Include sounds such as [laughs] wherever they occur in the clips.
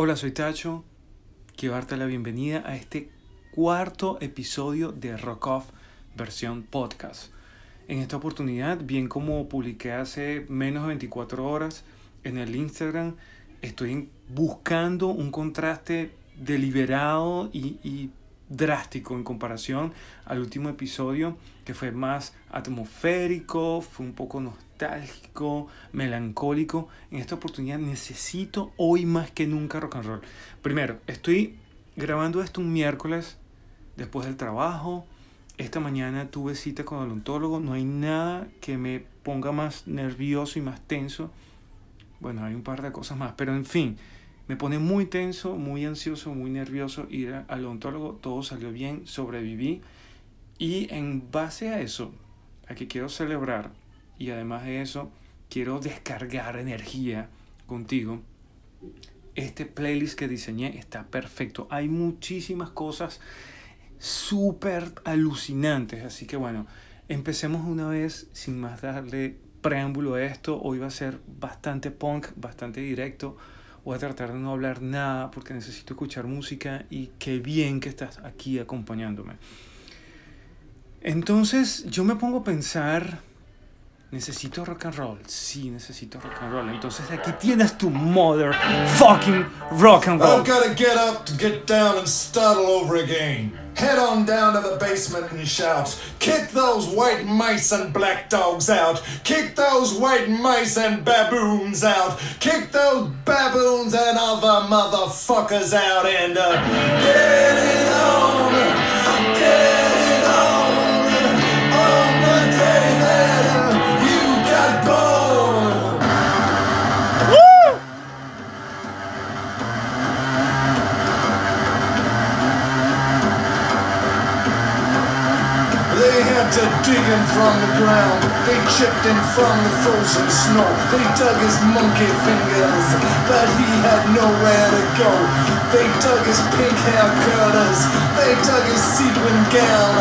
Hola, soy Tacho. Quiero darte la bienvenida a este cuarto episodio de Rock Off versión podcast. En esta oportunidad, bien como publiqué hace menos de 24 horas en el Instagram, estoy buscando un contraste deliberado y, y drástico en comparación al último episodio que fue más atmosférico, fue un poco nostálgico, melancólico. En esta oportunidad necesito hoy más que nunca rock and roll. Primero, estoy grabando esto un miércoles después del trabajo. Esta mañana tuve cita con el odontólogo. No hay nada que me ponga más nervioso y más tenso. Bueno, hay un par de cosas más, pero en fin, me pone muy tenso, muy ansioso, muy nervioso ir al odontólogo. Todo salió bien, sobreviví. Y en base a eso, a que quiero celebrar y además de eso, quiero descargar energía contigo. Este playlist que diseñé está perfecto. Hay muchísimas cosas súper alucinantes. Así que bueno, empecemos una vez sin más darle preámbulo a esto. Hoy va a ser bastante punk, bastante directo voy a tratar de no hablar nada porque necesito escuchar música y qué bien que estás aquí acompañándome. Entonces yo me pongo a pensar, necesito rock and roll, sí, necesito rock and roll. Entonces aquí tienes tu mother fucking rock and roll. I've got to get up to get down and start all over again. Head on down to the basement and shout, kick those white mice and black dogs out. Kick those white mice and baboons out. Kick those baboons and other motherfuckers out and uh, get it on. To dig him from the ground. They chipped him from the frozen snow. They dug his monkey fingers, but he had nowhere to go. They dug his pink hair curlers. They dug his sequin gown.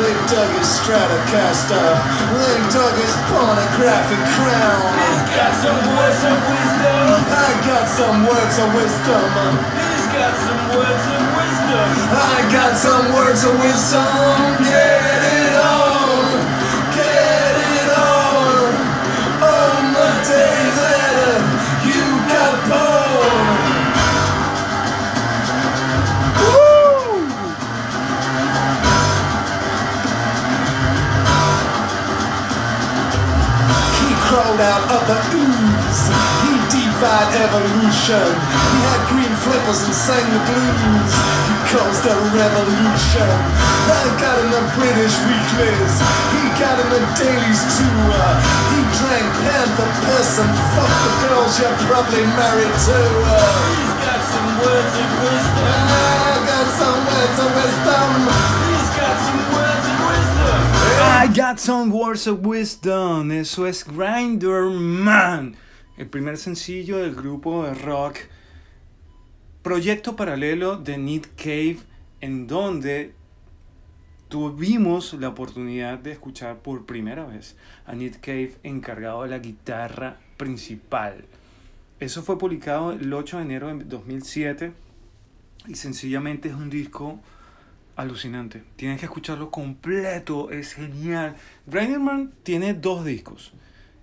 They dug his Stratocaster. They dug his pornographic crown. He's got some words of wisdom. I got some words of wisdom. He's got some words of wisdom. I got some words of wisdom. Get crawled out of the ooze. He defied evolution. He had green flippers and sang the blues. He caused a revolution. I got in the British weeklies. He got in the dailies too. He drank Panther Piss and fucked the girls you're probably married to. He's got some words of wisdom. Got some words of wisdom. Eso es Grinder Man, el primer sencillo del grupo de rock proyecto paralelo de Nick Cave, en donde tuvimos la oportunidad de escuchar por primera vez a Nick Cave encargado de la guitarra principal. Eso fue publicado el 8 de enero de 2007 y sencillamente es un disco alucinante. Tienes que escucharlo completo, es genial. Grinderman tiene dos discos.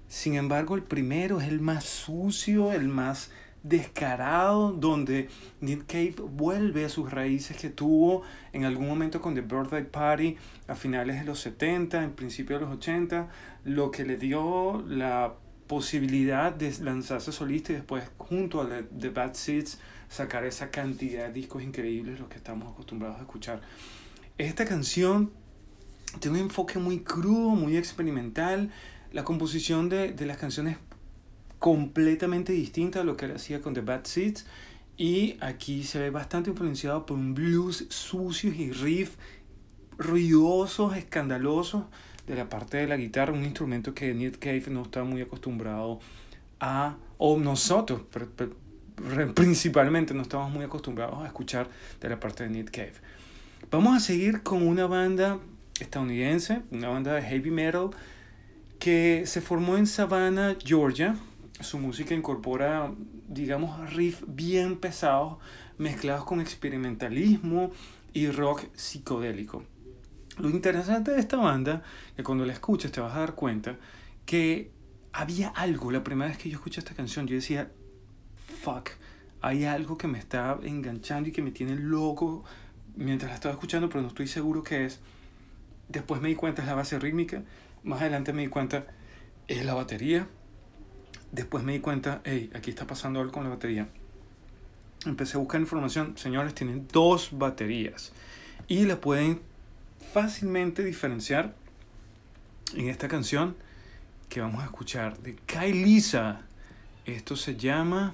Sin embargo, el primero es el más sucio, el más descarado, donde Nick Cave vuelve a sus raíces que tuvo en algún momento con The Birthday Party a finales de los 70, en principio de los 80, lo que le dio la posibilidad de lanzarse solista y después junto a The, The Bad Seeds sacar esa cantidad de discos increíbles los que estamos acostumbrados a escuchar. Esta canción tiene un enfoque muy crudo, muy experimental. La composición de, de las canciones completamente distinta a lo que él hacía con The Bad Seeds. Y aquí se ve bastante influenciado por un blues sucio y riff ruidosos, escandalosos de la parte de la guitarra, un instrumento que Nick Cave no está muy acostumbrado a, o nosotros pr- pr- principalmente no estamos muy acostumbrados a escuchar de la parte de Nick Cave. Vamos a seguir con una banda estadounidense, una banda de heavy metal que se formó en Savannah, Georgia, su música incorpora, digamos, riffs bien pesados mezclados con experimentalismo y rock psicodélico. Lo interesante de esta banda, que cuando la escuches te vas a dar cuenta que había algo, la primera vez que yo escuché esta canción, yo decía, fuck, hay algo que me está enganchando y que me tiene loco mientras la estaba escuchando, pero no estoy seguro qué es. Después me di cuenta es la base rítmica, más adelante me di cuenta es la batería. Después me di cuenta, hey, aquí está pasando algo con la batería. Empecé a buscar información, señores, tienen dos baterías y la pueden fácilmente diferenciar en esta canción que vamos a escuchar de Lisa Esto se llama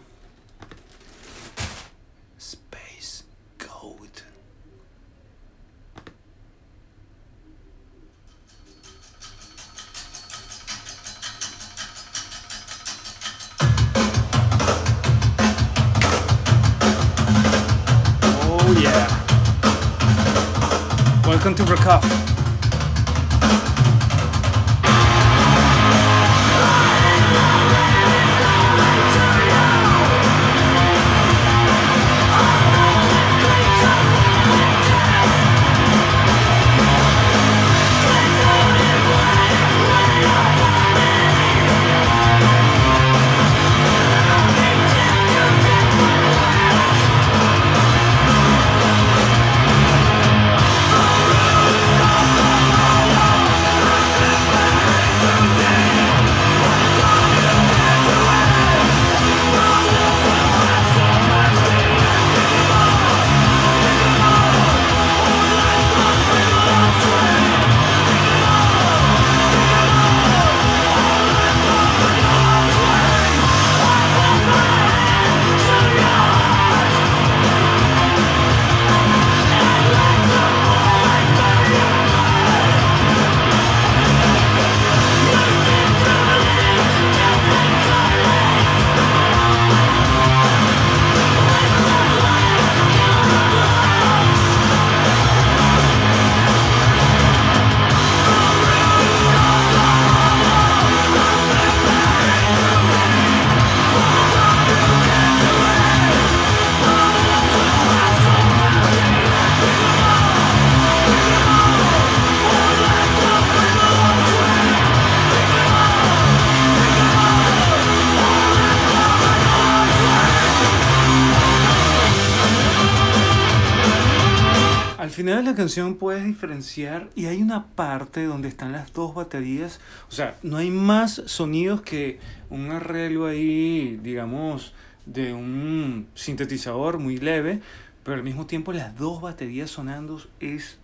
final de la canción puedes diferenciar y hay una parte donde están las dos baterías. O sea, no hay más sonidos que un arreglo ahí, digamos, de un sintetizador muy leve, pero al mismo tiempo las dos baterías sonando es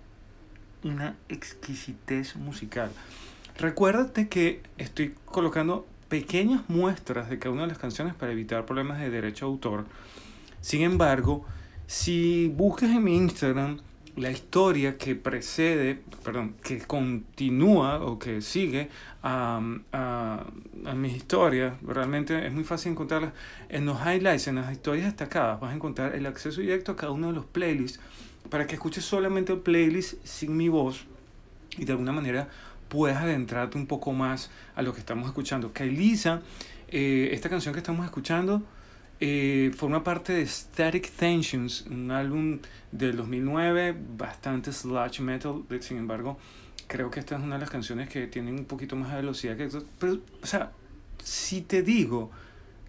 una exquisitez musical. Recuérdate que estoy colocando pequeñas muestras de cada una de las canciones para evitar problemas de derecho de autor. Sin embargo, si buscas en mi Instagram la historia que precede, perdón, que continúa o que sigue a, a, a mis historias, realmente es muy fácil encontrarlas en los highlights, en las historias destacadas, vas a encontrar el acceso directo a cada uno de los playlists para que escuches solamente el playlist sin mi voz y de alguna manera puedas adentrarte un poco más a lo que estamos escuchando. Kailisa, eh, esta canción que estamos escuchando, eh, forma parte de Static Tensions, un álbum del 2009, bastante sludge metal, sin embargo, creo que esta es una de las canciones que tienen un poquito más de velocidad que pero, o sea, si te digo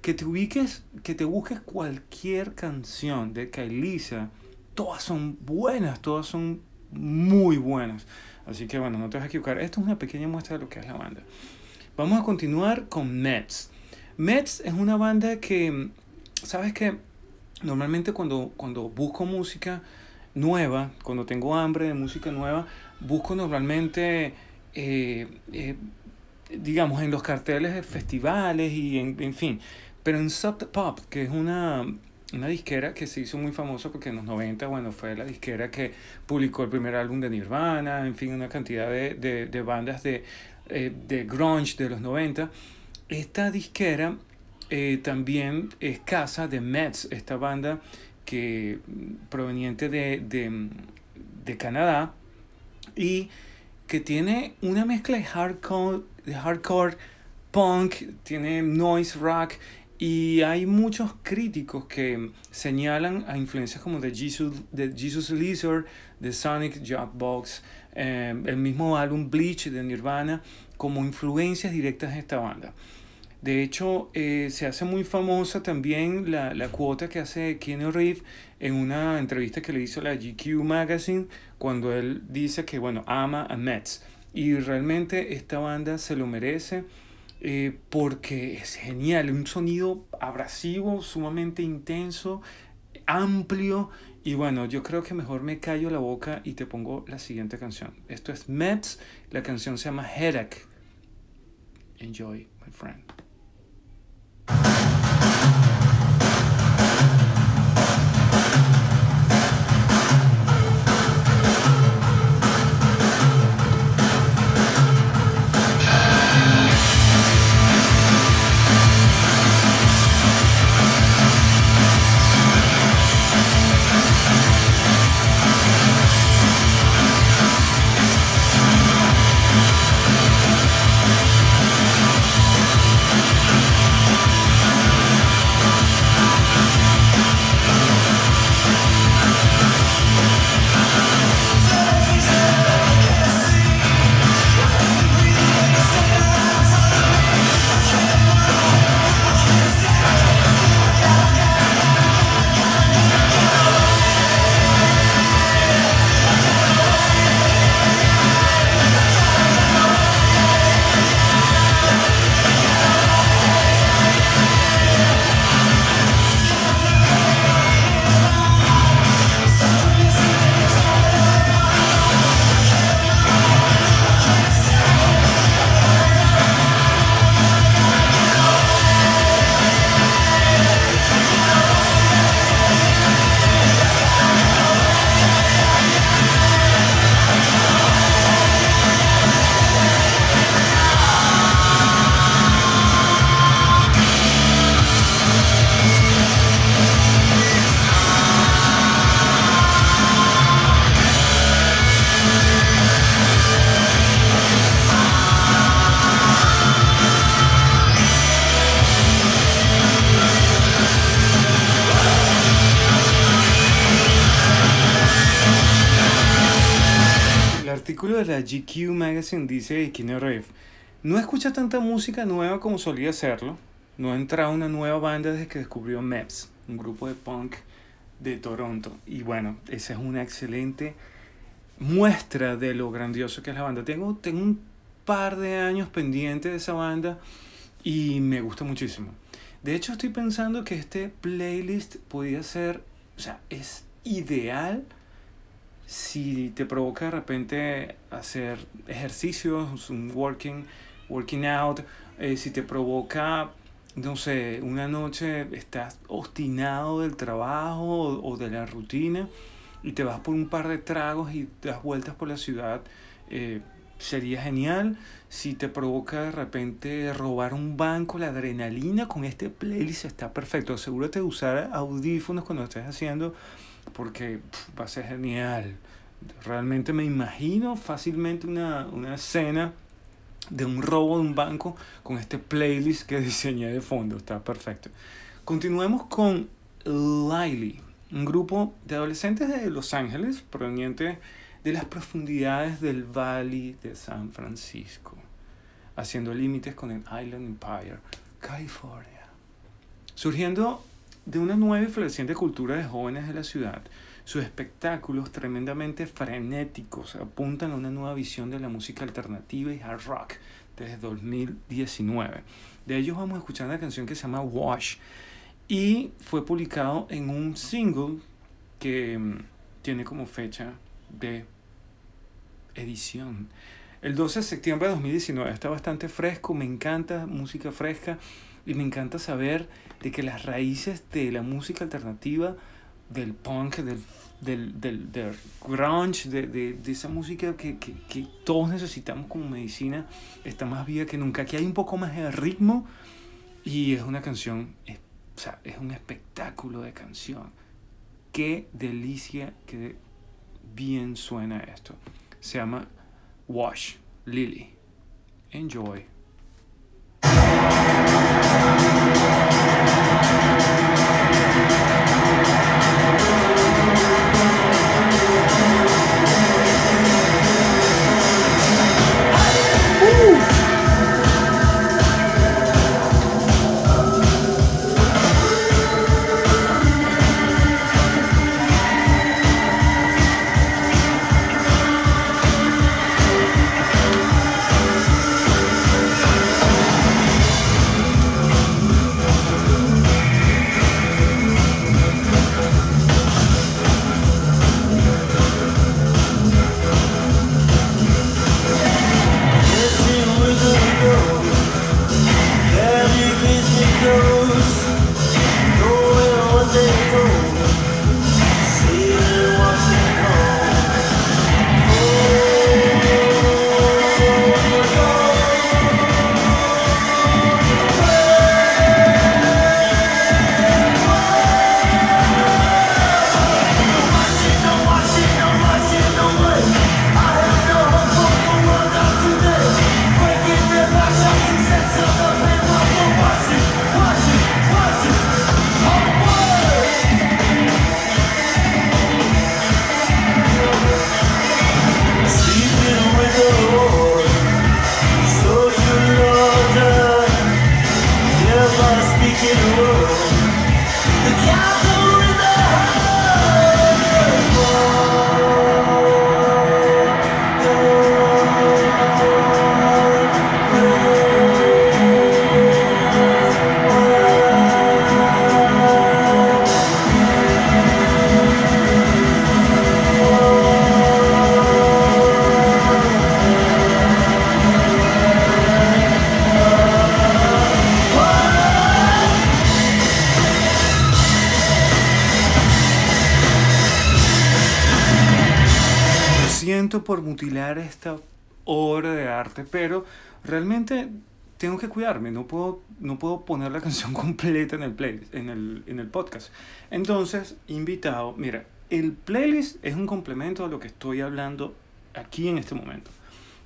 que te ubiques, que te busques cualquier canción de Kailisa, todas son buenas, todas son muy buenas. Así que bueno, no te vas a equivocar. Es una pequeña muestra de lo que es la banda. Vamos a continuar con Mets. Mets es una banda que sabes que normalmente cuando, cuando busco música nueva, cuando tengo hambre de música nueva, busco normalmente, eh, eh, digamos, en los carteles de festivales y en, en fin. Pero en Sub Pop, que es una, una disquera que se hizo muy famosa porque en los 90, bueno, fue la disquera que publicó el primer álbum de Nirvana, en fin, una cantidad de, de, de bandas de, eh, de grunge de los 90. Esta disquera eh, también es casa de Mets, esta banda que proveniente de, de, de, Canadá y que tiene una mezcla de hardcore, de hardcore punk, tiene noise rock y hay muchos críticos que señalan a influencias como de Jesus, de Jesus Lizard, de Sonic Jukebox, eh, el mismo álbum Bleach de Nirvana, como influencias directas de esta banda. De hecho, eh, se hace muy famosa también la, la cuota que hace Keanu Reeves en una entrevista que le hizo la GQ Magazine, cuando él dice que, bueno, ama a Mets. Y realmente esta banda se lo merece eh, porque es genial, un sonido abrasivo, sumamente intenso, amplio. Y bueno, yo creo que mejor me callo la boca y te pongo la siguiente canción. Esto es Mets, la canción se llama Headache. Enjoy, my friend. GQ Magazine dice Keanu Reeves, no escucha tanta música nueva como solía hacerlo, no ha entrado una nueva banda desde que descubrió MEPS, un grupo de punk de Toronto. Y bueno, esa es una excelente muestra de lo grandioso que es la banda. Tengo, un par de años pendiente de esa banda y me gusta muchísimo. De hecho, estoy pensando que este playlist podría ser, o sea, es ideal si te provoca de repente hacer ejercicios, un working, working out, eh, si te provoca, no sé, una noche estás obstinado del trabajo o, de la rutina y te vas por un par de tragos y das vueltas por la ciudad, eh, sería genial. Si te provoca de repente robar un banco, la adrenalina con este playlist está perfecto. Asegúrate de usar audífonos cuando estés haciendo porque va a ser genial. Realmente me imagino fácilmente una, una escena de un robo de un banco con este playlist que [laughs] diseñé de fondo. Está perfecto. Continuemos con Lily, un grupo de adolescentes de Los Ángeles proveniente de las profundidades del Valle de San Francisco, haciendo límites con el Island Empire, California. Surgiendo de una nueva y floreciente cultura de jóvenes de la ciudad, sus espectáculos tremendamente frenéticos apuntan a una nueva visión de la música alternativa y hard rock desde 2019. De ellos vamos a escuchar una canción que se llama Wash y fue publicado en un single que mm, tiene como fecha de edición. El 12 de septiembre de 2019 está bastante fresco, me encanta música fresca y me encanta saber de que las raíces de la música alternativa, del punk, del, del, del, del grunge, de, de, de, esa música que, que, que, todos necesitamos como medicina, está más viva que nunca. Aquí hay un poco más de ritmo y es una canción, es, o sea, es un espectáculo de canción. Qué delicia, qué bien suena esto. Se llama Wash Lily. Enjoy. Cuidarme, no puedo, no puedo poner la [laughs] canción completa en el, playlist, en, el, en el podcast. Entonces, invitado, mira, el playlist es un complemento a lo que estoy hablando aquí en este momento.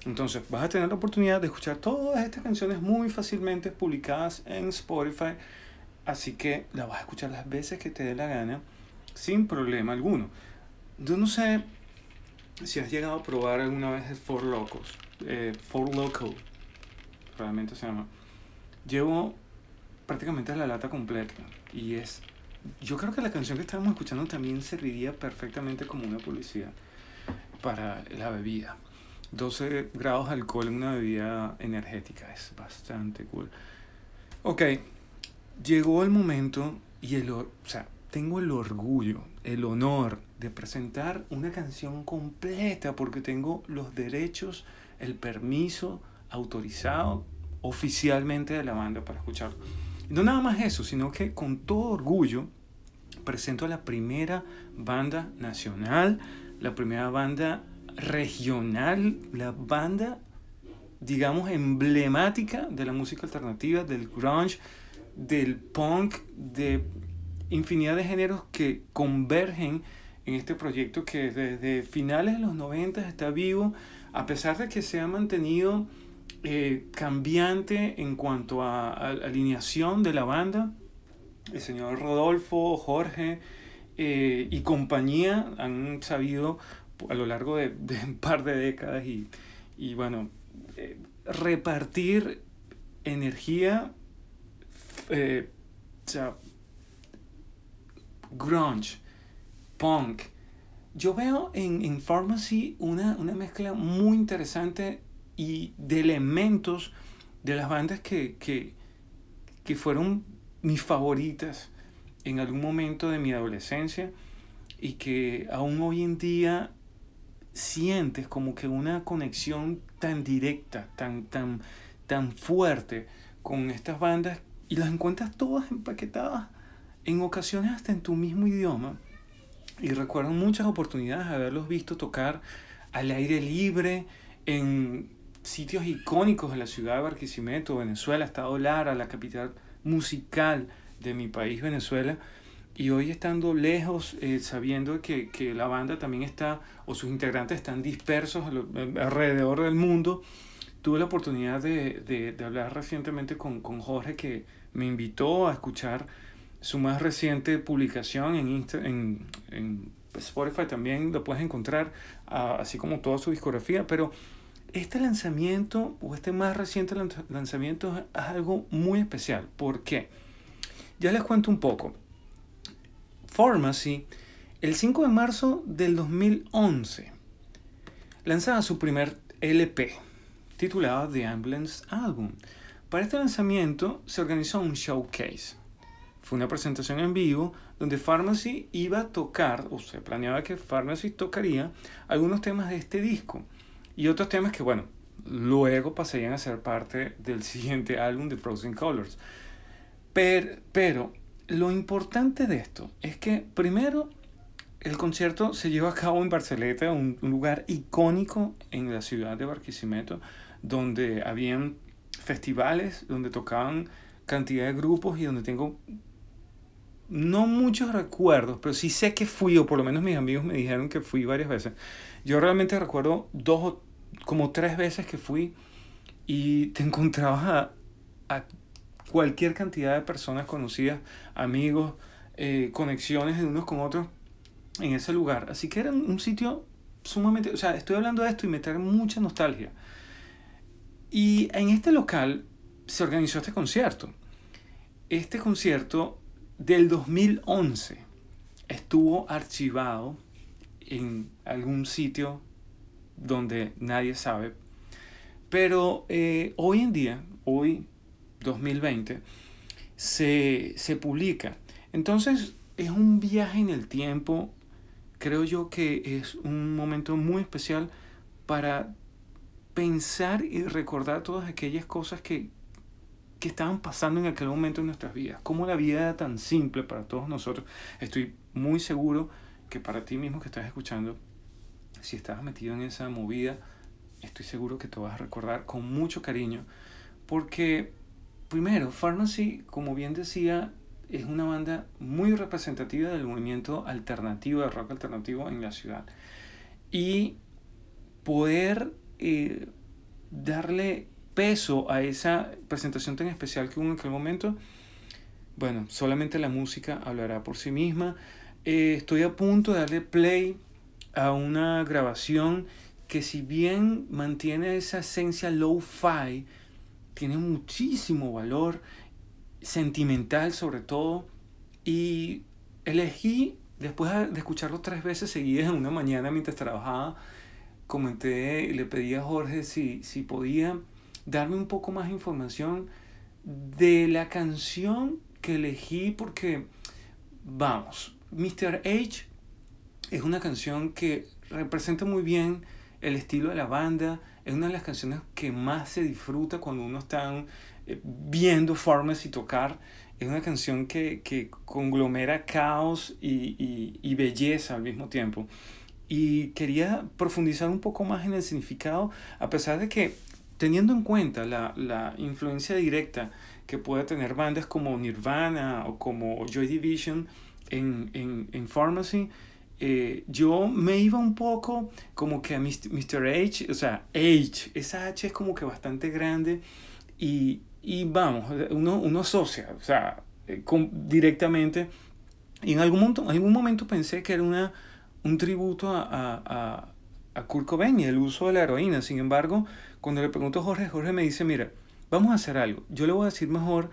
Entonces, vas a tener la oportunidad de escuchar todas estas canciones muy fácilmente publicadas en Spotify, así que la vas a escuchar las veces que te dé la gana, sin problema alguno. Yo no sé si has llegado a probar alguna vez el Four Locos, eh, Four Loco, realmente se llama. Llevo prácticamente la lata completa y es yo creo que la canción que estábamos escuchando también serviría perfectamente como una publicidad para la bebida. 12 grados de alcohol en una bebida energética es bastante cool. Ok, llegó el momento y el, o sea, tengo el orgullo, el honor de presentar una canción completa porque tengo los derechos, el permiso autorizado oficialmente de la banda para escucharlo. No nada más eso, sino que con todo orgullo presento a la primera banda nacional, la primera banda regional, la banda, digamos, emblemática de la música alternativa, del grunge, del punk, de infinidad de géneros que convergen en este proyecto que desde finales de los 90 está vivo, a pesar de que se ha mantenido eh, cambiante en cuanto a, a, alineación de la banda. El señor Rodolfo, Jorge eh, y compañía han sabido a lo largo de, un par de décadas y, y bueno, eh, repartir energía, grunge, punk. Yo veo en, en Pharmacy una, una mezcla muy interesante y de elementos de las bandas que, que, que fueron mis favoritas en algún momento de mi adolescencia y que aún hoy en día sientes como que una conexión tan directa, tan, tan, tan fuerte con estas bandas y las encuentras todas empaquetadas en ocasiones hasta en tu mismo idioma. Y recuerdo muchas oportunidades de haberlos visto tocar al aire libre en sitios icónicos de la ciudad de Barquisimeto, Venezuela, Estado Lara, la capital musical de mi país, Venezuela. Y hoy estando lejos, eh, sabiendo que, que, la banda también está, o sus integrantes están dispersos alrededor del mundo, tuve la oportunidad de, de, de hablar recientemente con, con, Jorge, que me invitó a escuchar su más reciente publicación en, Insta, en, en Spotify, también lo puedes encontrar, uh, así como toda su discografía, pero este lanzamiento o este más reciente lanzamiento es algo muy especial. ¿Por qué? Ya les cuento un poco. Pharmacy, el 5 de marzo del 2011, lanzaba su primer LP, titulado The Ambulance Album. Para este lanzamiento se organizó un showcase. Fue una presentación en vivo donde Pharmacy iba a tocar, o se planeaba que Pharmacy tocaría algunos temas de este disco y otros temas que, bueno, luego pasarían a ser parte del [laughs] siguiente álbum de Frozen Colors. Pero, pero lo importante de esto es que primero el concierto se lleva a cabo en Barceleta, un, un, lugar icónico en la ciudad de Barquisimeto, donde habían festivales, donde tocaban cantidad de grupos y donde tengo no muchos recuerdos, pero sí sé que fui, o por lo menos mis amigos me dijeron que fui varias veces. Yo realmente recuerdo dos, como tres veces que fui y te [laughs] encontrabas a, a cualquier cantidad de personas conocidas, amigos, eh, conexiones de unos con otros en ese lugar. Así que era un sitio sumamente, o sea, estoy hablando de esto y me trae mucha nostalgia. Y en este local se organizó este concierto. Este concierto del 2011 estuvo archivado en algún sitio donde nadie sabe. Pero eh, hoy en día, hoy 2020, se, se publica. Entonces es un viaje en el tiempo, creo yo que es un momento muy especial para pensar y recordar todas aquellas cosas que, que estaban pasando en aquel momento en nuestras vidas. Cómo la vida era tan simple para todos nosotros. Estoy muy seguro que para ti mismo que estás escuchando, si estabas metido en esa movida, estoy seguro que te vas a recordar con mucho cariño. Porque, primero, Pharmacy, como bien decía, es una banda muy representativa del movimiento alternativo, de rock alternativo en la ciudad. Y poder eh, darle peso a esa presentación tan especial que hubo en aquel momento, bueno, solamente la música hablará por sí misma. Eh, estoy a punto de darle play a una grabación que si bien mantiene esa esencia low-fi, tiene muchísimo valor sentimental sobre todo y elegí después de escucharlo tres veces seguidas en una mañana mientras trabajaba comenté le pedí a Jorge si, si podía darme un poco más información de la canción que elegí porque vamos Mr. H es una canción que representa muy bien el estilo de la banda, es una de las canciones que más se disfruta cuando uno está eh, viendo Pharmacy tocar. Es una canción que, que conglomera caos y, y, y, belleza al mismo tiempo. Y quería profundizar un poco más en el significado, a pesar de que, teniendo en cuenta la, la influencia directa que puede tener bandas como Nirvana o como Joy Division en, en, en Pharmacy, eh, yo me iba un poco como que a Mr. H, o sea, H, esa H es como que bastante grande y, y vamos, uno, uno asocia, o sea, eh, con, directamente. Y en algún, momento, en algún momento pensé que era una, un tributo a, a, a Kurt Cobain y el uso de la heroína. Sin embargo, cuando le pregunto a Jorge, Jorge me dice, mira, vamos a hacer algo. Yo le voy a decir mejor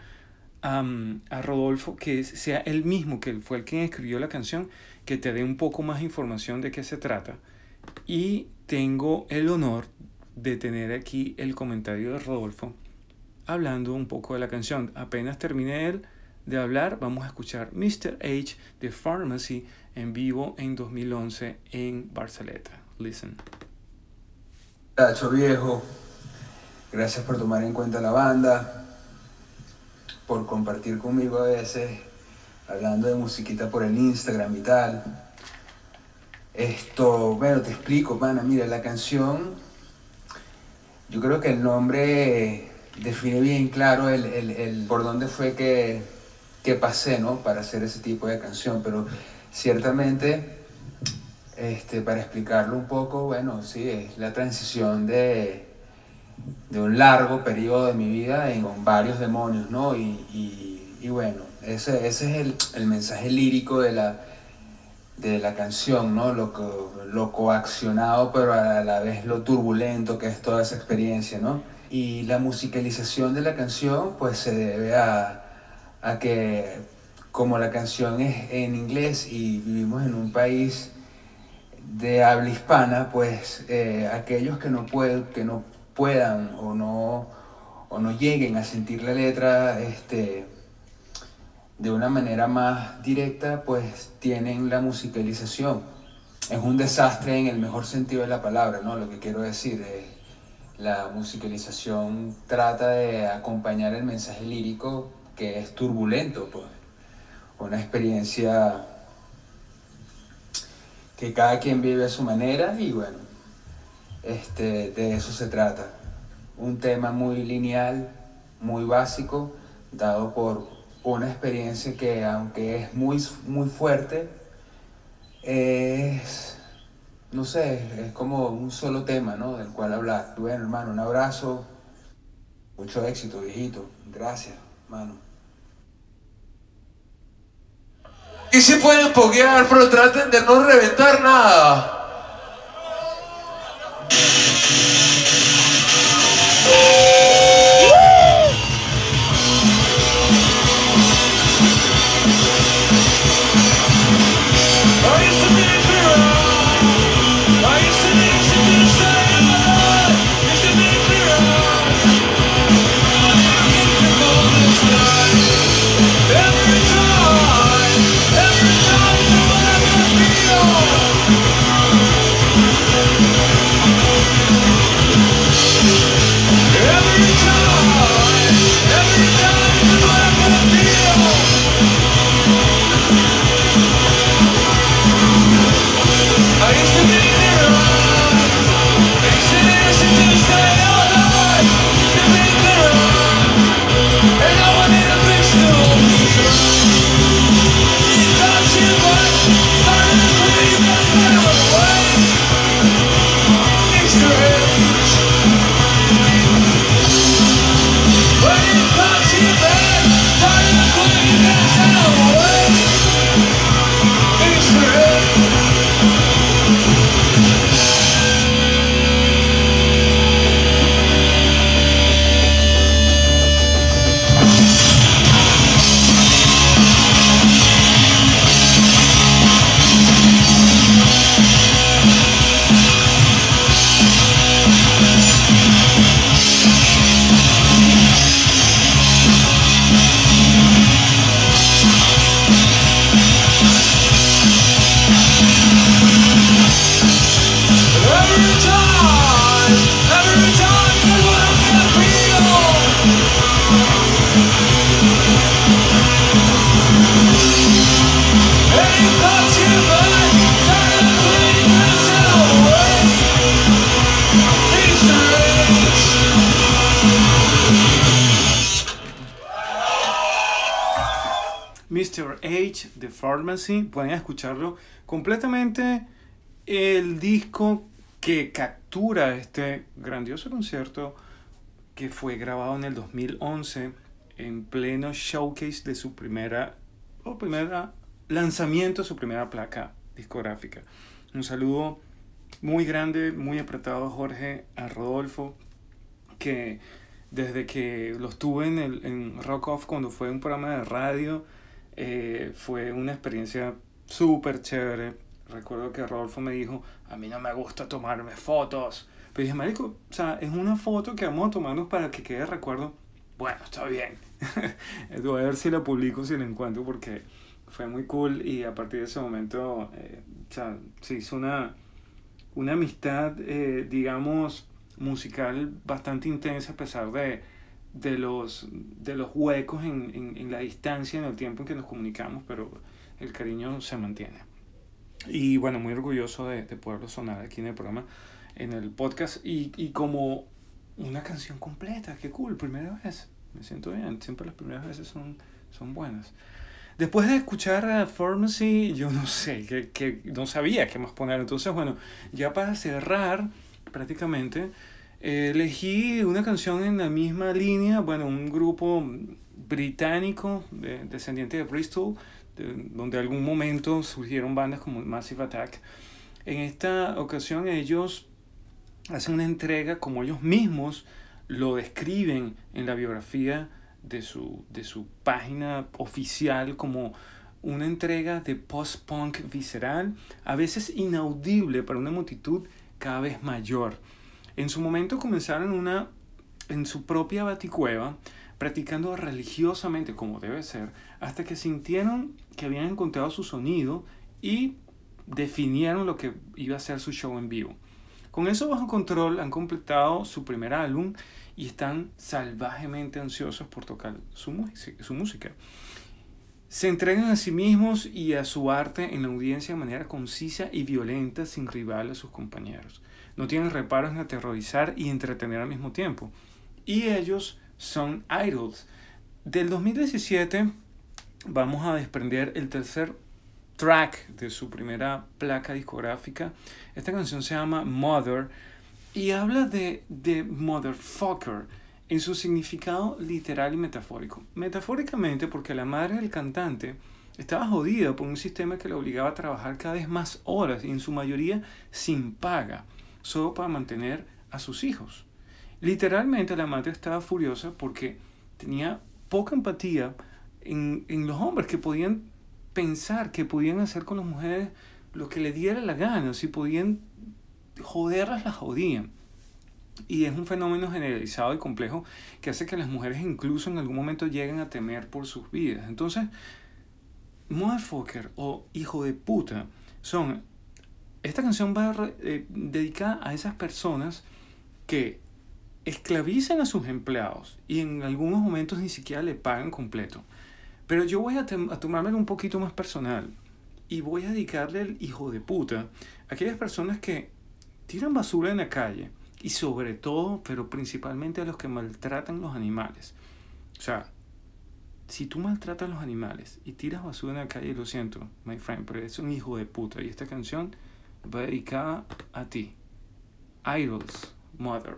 a, a Rodolfo que sea él mismo, que fue el quien escribió la canción, que te dé un poco más información de qué se trata. Y tengo el honor de tener aquí el comentario de Rodolfo hablando un poco de la canción. Apenas terminé él de hablar, vamos a escuchar Mr. H de Pharmacy en vivo en 2011 en Barceleta. Listen. Tacho viejo, gracias por tomar en cuenta la banda, por compartir conmigo a veces hablando de musiquita por el Instagram y tal. Esto, bueno, te explico, pana, mira, la canción, yo creo que el nombre define bien claro el, el, el por dónde fue que, que, pasé, ¿no? Para hacer ese tipo de canción, pero ciertamente, este, para explicarlo un poco, bueno, sí, es la transición de, de un largo periodo de mi vida con varios demonios, ¿no? Y, y bueno, ese, ese es el, el, mensaje lírico de la, de la canción, ¿no? Lo, lo coaccionado, pero a la vez lo turbulento que es toda esa experiencia, ¿no? Y la musicalización de la canción, pues se debe a, a que como la canción es en inglés y vivimos en un país de habla hispana, pues eh, aquellos que no, pueden, que no puedan o no, o no lleguen a sentir la letra, este, de una manera más directa, pues tienen la musicalización. Es un desastre en el mejor sentido de la palabra, ¿no? Lo que quiero decir es, la musicalización trata de acompañar el mensaje lírico que es turbulento, pues. Una experiencia que cada quien vive a su manera y bueno, este, de eso se trata. Un tema muy lineal, muy básico, dado por una experiencia que aunque es muy, muy fuerte, es, no sé, es como un solo tema, ¿no? Del cual hablar. Bueno, hermano, un abrazo, mucho éxito, viejito. Gracias, hermano. Y si pueden poguear, pero traten de no reventar nada. Pharmacy. Pueden escucharlo completamente. El disco que captura este grandioso concierto que fue grabado en el 2011 en pleno showcase de su primera o primera lanzamiento su primera placa discográfica. Un saludo muy grande, muy apretado Jorge, a Rodolfo, que desde que los tuve en, el, en Rock Off cuando fue un programa de radio, eh, fue una experiencia súper chévere. Recuerdo que Rodolfo me dijo, a mí no me gusta tomarme fotos. Pero dije, marico, o sea, es una foto que vamos a tomarnos para que quede recuerdo. Bueno, está bien. [laughs] Voy a ver si la publico, si la encuentro, porque fue muy cool y a partir de ese momento, eh, o sea, se hizo una, una amistad, eh, digamos, musical bastante intensa a pesar de, de, los, de los huecos en, en, en la distancia, en el tiempo en que nos comunicamos, pero el cariño se mantiene. Y bueno, muy orgulloso de, de poderlo sonar aquí en el programa, en el podcast y, y como una canción completa, qué cool, primera vez, me siento bien, siempre las primeras veces son, son buenas. Después de escuchar a Pharmacy, yo no sé, que, que no sabía qué más poner. Entonces, bueno, ya para cerrar prácticamente, eh, elegí una canción en la misma línea, bueno, un grupo británico de, descendiente de Bristol, de, donde algún momento surgieron bandas como Massive Attack. En esta ocasión ellos hacen una entrega como ellos mismos lo describen en la biografía de su, de su página oficial como una entrega de post-punk visceral, a veces inaudible para una multitud cada vez mayor. En su momento comenzaron una, en su propia baticueva, practicando religiosamente como debe ser, hasta que sintieron que habían encontrado su sonido y definieron lo que iba a ser su show en vivo. Con eso bajo control han completado su primer álbum y están salvajemente ansiosos por tocar su, su música. Se entregan a sí mismos y a su arte en la audiencia de manera concisa y violenta sin rival a sus compañeros. No tienen reparos en aterrorizar y entretener al mismo tiempo. Y ellos son Idols. Del 2017 vamos a desprender el tercer track de su primera placa discográfica. Esta canción se llama Mother y habla de, de motherfucker en su significado literal y metafórico. Metafóricamente porque la madre del cantante estaba jodida por un sistema que le obligaba a trabajar cada vez más horas y en su mayoría sin paga, solo para mantener a sus hijos. Literalmente la madre estaba furiosa porque tenía poca empatía en, en los hombres que podían pensar que podían hacer con las mujeres lo que le diera la gana, si podían joderlas, las jodían. Y es un fenómeno generalizado y complejo que hace que las mujeres incluso en algún momento lleguen a temer por sus vidas. Entonces, motherfucker o hijo de puta son... Esta canción va eh, dedicada a esas personas que esclavizan a sus empleados y en algunos momentos ni siquiera le pagan completo. Pero yo voy a, a tomármelo un poquito más personal y voy a dedicarle el hijo de puta a aquellas personas que tiran basura en la calle y sobre todo, pero principalmente a los que maltratan los animales. O sea, si tú maltratas a los animales y tiras basura en la calle, lo siento, my friend, pero es un hijo de puta. Y esta canción Beika Ati, Idol's Mother.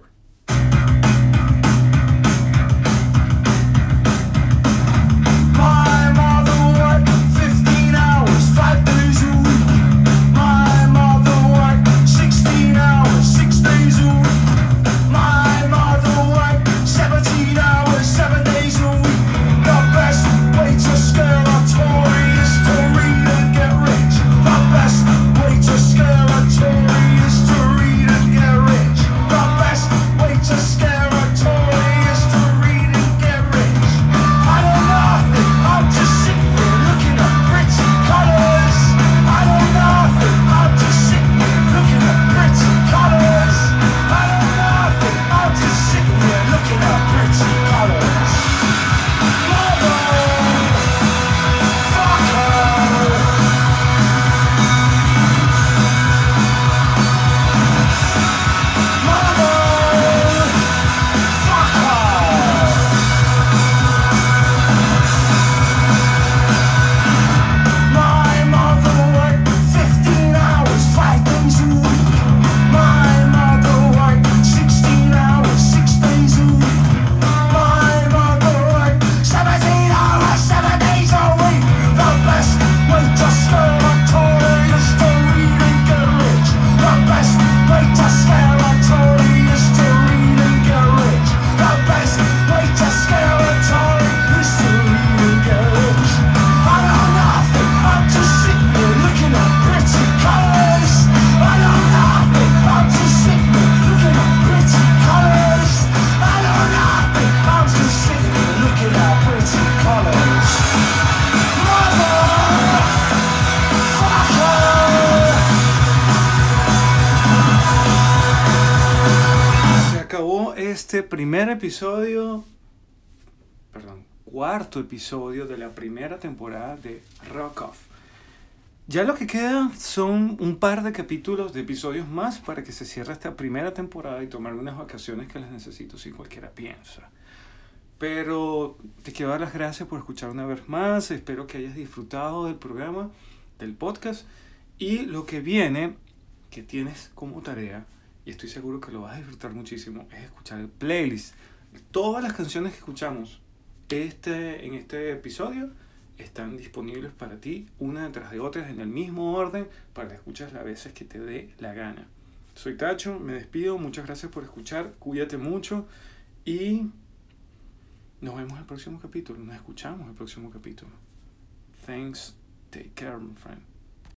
My mother worked 15 hours, 5 3 primer episodio, perdón, cuarto episodio de la primera temporada de Rock Off. Ya lo que queda son un par de capítulos de episodios más para que se cierre esta primera temporada y tomar unas vacaciones que las necesito si cualquiera piensa. Pero te quiero dar las gracias por escuchar una vez más. Espero que hayas disfrutado del programa, del podcast. Y lo que viene, que tienes como tarea, y estoy seguro que lo vas a disfrutar muchísimo, es escuchar el playlist. Todas las canciones que escuchamos este, en este episodio están disponibles para ti, una detrás de otras, en el mismo orden, para que escuches las veces que te dé la gana. Soy Tacho, me despido, muchas gracias por escuchar, cuídate mucho y nos vemos el próximo capítulo, nos escuchamos el próximo capítulo. Thanks, take care, my friend.